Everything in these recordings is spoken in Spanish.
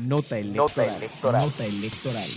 Nota electoral. Nota electoral.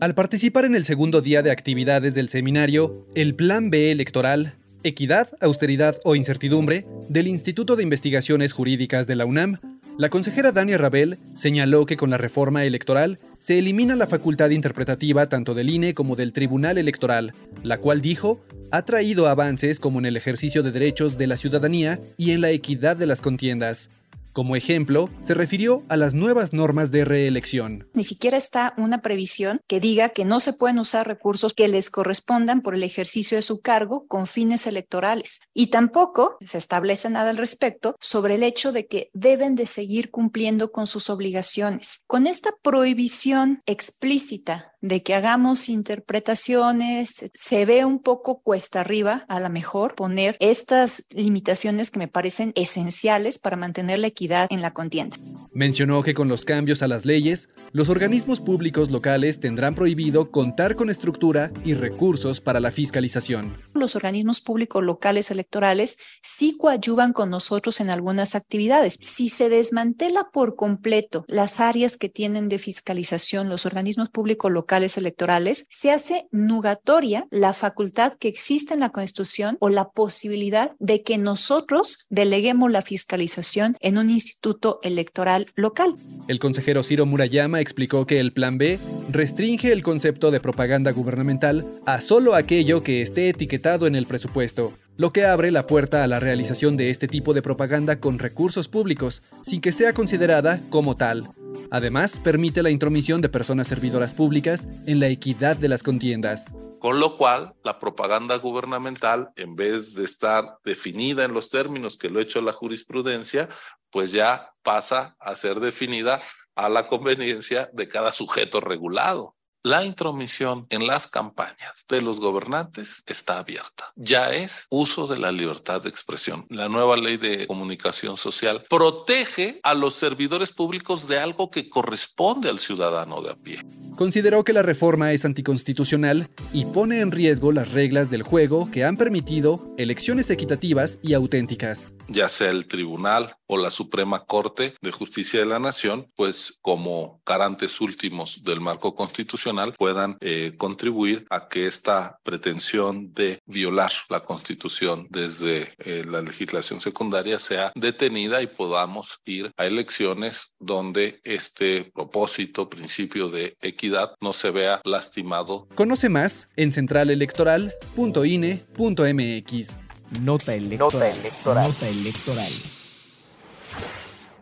Al participar en el segundo día de actividades del seminario, el Plan B electoral, Equidad, Austeridad o Incertidumbre, del Instituto de Investigaciones Jurídicas de la UNAM, la consejera Dania Rabel señaló que con la reforma electoral se elimina la facultad interpretativa tanto del INE como del Tribunal Electoral, la cual dijo ha traído avances como en el ejercicio de derechos de la ciudadanía y en la equidad de las contiendas. Como ejemplo, se refirió a las nuevas normas de reelección. Ni siquiera está una previsión que diga que no se pueden usar recursos que les correspondan por el ejercicio de su cargo con fines electorales. Y tampoco se establece nada al respecto sobre el hecho de que deben de seguir cumpliendo con sus obligaciones. Con esta prohibición explícita de que hagamos interpretaciones, se ve un poco cuesta arriba, a lo mejor, poner estas limitaciones que me parecen esenciales para mantener la equidad en la contienda. Mencionó que con los cambios a las leyes, los organismos públicos locales tendrán prohibido contar con estructura y recursos para la fiscalización. Los organismos públicos locales electorales sí coadyuvan con nosotros en algunas actividades. Si se desmantela por completo las áreas que tienen de fiscalización los organismos públicos locales, se hace nugatoria la facultad que existe en la Constitución o la posibilidad de que nosotros deleguemos la fiscalización en un instituto electoral local. El consejero Ciro Murayama explicó que el Plan B restringe el concepto de propaganda gubernamental a solo aquello que esté etiquetado en el presupuesto, lo que abre la puerta a la realización de este tipo de propaganda con recursos públicos, sin que sea considerada como tal. Además, permite la intromisión de personas servidoras públicas en la equidad de las contiendas. Con lo cual, la propaganda gubernamental, en vez de estar definida en los términos que lo ha hecho la jurisprudencia, pues ya pasa a ser definida a la conveniencia de cada sujeto regulado. La intromisión en las campañas de los gobernantes está abierta. Ya es uso de la libertad de expresión. La nueva ley de comunicación social protege a los servidores públicos de algo que corresponde al ciudadano de a pie. Consideró que la reforma es anticonstitucional y pone en riesgo las reglas del juego que han permitido elecciones equitativas y auténticas. Ya sea el tribunal o la Suprema Corte de Justicia de la Nación, pues como garantes últimos del marco constitucional, puedan eh, contribuir a que esta pretensión de violar la Constitución desde eh, la legislación secundaria sea detenida y podamos ir a elecciones donde este propósito, principio de equidad, no se vea lastimado. Conoce más en centralelectoral.ine.mx. Nota electoral. Nota electoral. Nota electoral.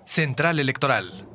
Central Electoral